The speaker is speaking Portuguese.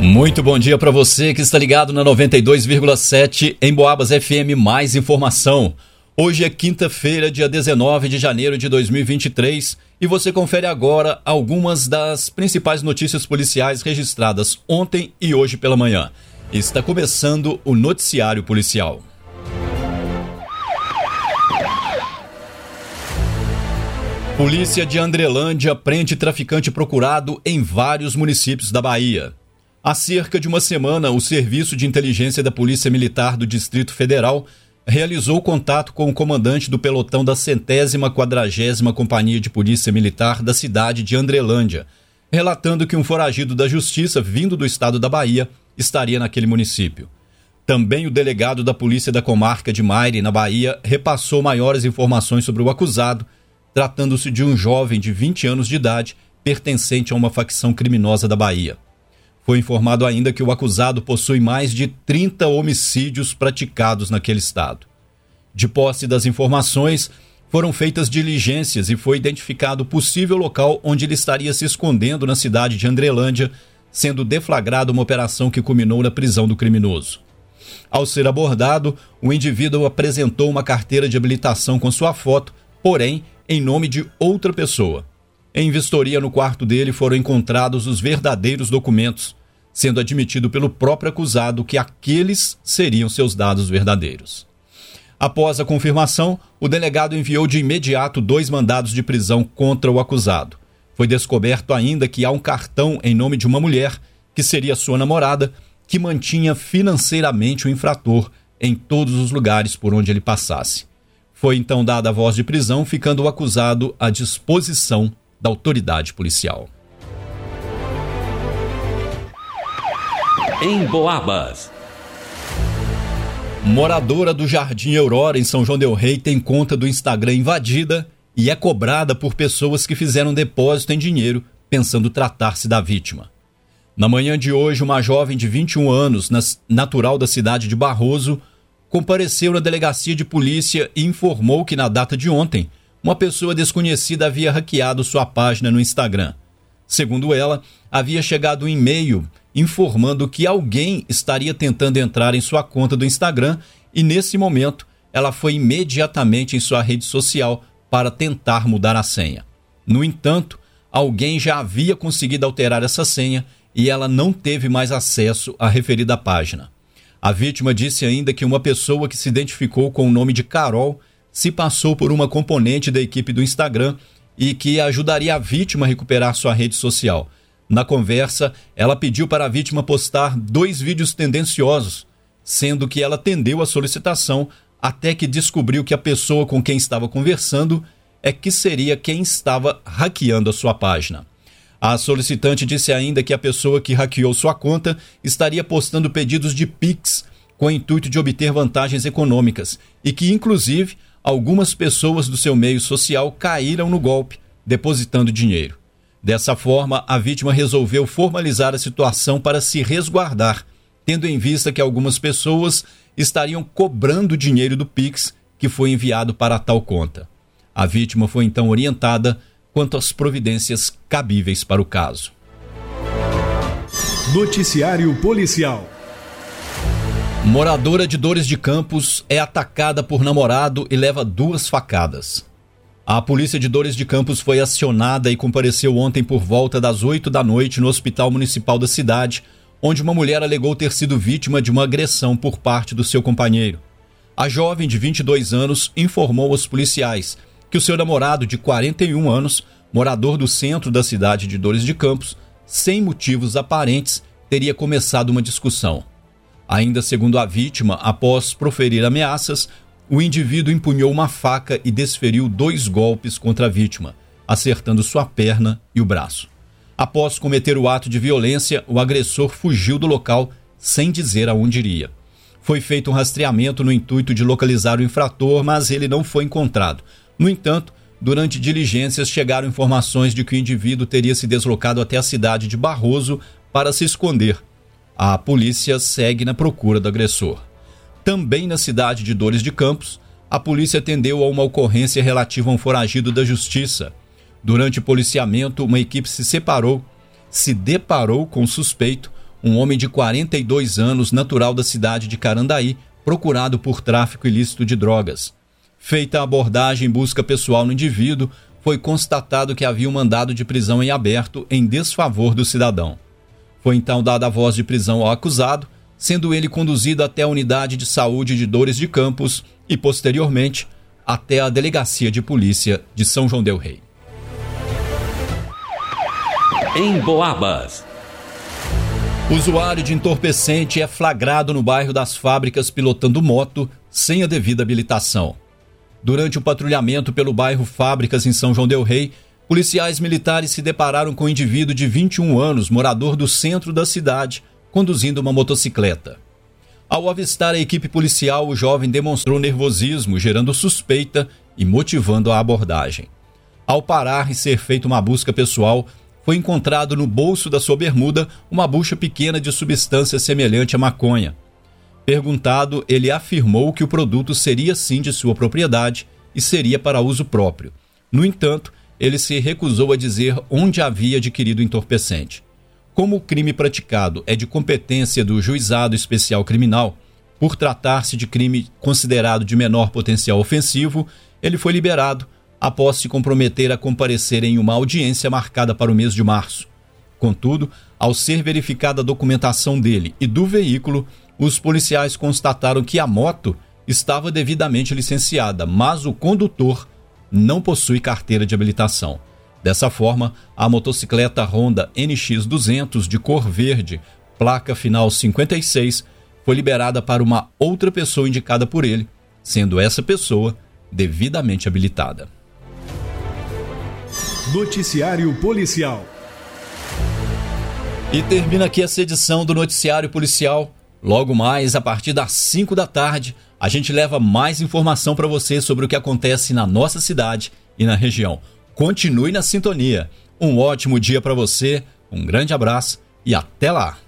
Muito bom dia para você que está ligado na 92,7 em Boabas FM. Mais informação. Hoje é quinta-feira, dia 19 de janeiro de 2023, e você confere agora algumas das principais notícias policiais registradas ontem e hoje pela manhã. Está começando o Noticiário Policial. Polícia de Andrelândia prende traficante procurado em vários municípios da Bahia. Há cerca de uma semana, o Serviço de Inteligência da Polícia Militar do Distrito Federal realizou contato com o comandante do pelotão da centésima quadragésima Companhia de Polícia Militar da cidade de Andrelândia, relatando que um foragido da Justiça vindo do estado da Bahia estaria naquele município. Também o delegado da Polícia da Comarca de Maire, na Bahia, repassou maiores informações sobre o acusado, tratando-se de um jovem de 20 anos de idade pertencente a uma facção criminosa da Bahia. Foi informado ainda que o acusado possui mais de 30 homicídios praticados naquele estado. De posse das informações, foram feitas diligências e foi identificado o possível local onde ele estaria se escondendo na cidade de Andrelândia, sendo deflagrada uma operação que culminou na prisão do criminoso. Ao ser abordado, o indivíduo apresentou uma carteira de habilitação com sua foto, porém em nome de outra pessoa. Em vistoria no quarto dele foram encontrados os verdadeiros documentos, sendo admitido pelo próprio acusado que aqueles seriam seus dados verdadeiros. Após a confirmação, o delegado enviou de imediato dois mandados de prisão contra o acusado. Foi descoberto ainda que há um cartão em nome de uma mulher, que seria sua namorada, que mantinha financeiramente o infrator em todos os lugares por onde ele passasse. Foi então dada a voz de prisão, ficando o acusado à disposição da autoridade policial. Em Boabas. Moradora do Jardim Aurora, em São João Del Rei, tem conta do Instagram invadida e é cobrada por pessoas que fizeram depósito em dinheiro pensando tratar-se da vítima. Na manhã de hoje, uma jovem de 21 anos, natural da cidade de Barroso, compareceu na delegacia de polícia e informou que na data de ontem, uma pessoa desconhecida havia hackeado sua página no Instagram. Segundo ela, havia chegado um e-mail informando que alguém estaria tentando entrar em sua conta do Instagram e nesse momento ela foi imediatamente em sua rede social para tentar mudar a senha. No entanto, alguém já havia conseguido alterar essa senha e ela não teve mais acesso à referida página. A vítima disse ainda que uma pessoa que se identificou com o nome de Carol se passou por uma componente da equipe do Instagram e que ajudaria a vítima a recuperar sua rede social. Na conversa, ela pediu para a vítima postar dois vídeos tendenciosos, sendo que ela atendeu a solicitação até que descobriu que a pessoa com quem estava conversando é que seria quem estava hackeando a sua página. A solicitante disse ainda que a pessoa que hackeou sua conta estaria postando pedidos de Pix com o intuito de obter vantagens econômicas e que, inclusive, algumas pessoas do seu meio social caíram no golpe, depositando dinheiro. Dessa forma, a vítima resolveu formalizar a situação para se resguardar, tendo em vista que algumas pessoas estariam cobrando dinheiro do Pix que foi enviado para tal conta. A vítima foi então orientada quanto às providências cabíveis para o caso. Noticiário Policial. Moradora de Dores de Campos é atacada por namorado e leva duas facadas. A polícia de Dores de Campos foi acionada e compareceu ontem por volta das 8 da noite no Hospital Municipal da cidade, onde uma mulher alegou ter sido vítima de uma agressão por parte do seu companheiro. A jovem de 22 anos informou aos policiais que o seu namorado, de 41 anos, morador do centro da cidade de Dores de Campos, sem motivos aparentes, teria começado uma discussão. Ainda segundo a vítima, após proferir ameaças, o indivíduo empunhou uma faca e desferiu dois golpes contra a vítima, acertando sua perna e o braço. Após cometer o ato de violência, o agressor fugiu do local sem dizer aonde iria. Foi feito um rastreamento no intuito de localizar o infrator, mas ele não foi encontrado. No entanto, durante diligências chegaram informações de que o indivíduo teria se deslocado até a cidade de Barroso para se esconder. A polícia segue na procura do agressor. Também na cidade de Dores de Campos, a polícia atendeu a uma ocorrência relativa a um foragido da justiça. Durante o policiamento, uma equipe se separou, se deparou com o suspeito, um homem de 42 anos, natural da cidade de Carandaí, procurado por tráfico ilícito de drogas. Feita a abordagem em busca pessoal no indivíduo, foi constatado que havia um mandado de prisão em aberto em desfavor do cidadão. Foi então dada a voz de prisão ao acusado, sendo ele conduzido até a unidade de saúde de Dores de Campos e, posteriormente, até a delegacia de polícia de São João Del Rei. Em Boabas. Usuário de entorpecente é flagrado no bairro das Fábricas pilotando moto sem a devida habilitação. Durante o patrulhamento pelo bairro Fábricas em São João Del Rei, policiais militares se depararam com um indivíduo de 21 anos, morador do centro da cidade, conduzindo uma motocicleta. Ao avistar a equipe policial, o jovem demonstrou nervosismo, gerando suspeita e motivando a abordagem. Ao parar e ser feita uma busca pessoal, foi encontrado no bolso da sua bermuda uma bucha pequena de substância semelhante à maconha. Perguntado, ele afirmou que o produto seria sim de sua propriedade e seria para uso próprio. No entanto, ele se recusou a dizer onde havia adquirido o entorpecente. Como o crime praticado é de competência do Juizado Especial Criminal, por tratar-se de crime considerado de menor potencial ofensivo, ele foi liberado após se comprometer a comparecer em uma audiência marcada para o mês de março. Contudo, ao ser verificada a documentação dele e do veículo, os policiais constataram que a moto estava devidamente licenciada, mas o condutor não possui carteira de habilitação. Dessa forma, a motocicleta Honda NX200 de cor verde, placa final 56, foi liberada para uma outra pessoa indicada por ele, sendo essa pessoa devidamente habilitada. Noticiário Policial. E termina aqui essa edição do Noticiário Policial. Logo mais, a partir das 5 da tarde, a gente leva mais informação para você sobre o que acontece na nossa cidade e na região. Continue na sintonia. Um ótimo dia para você, um grande abraço e até lá!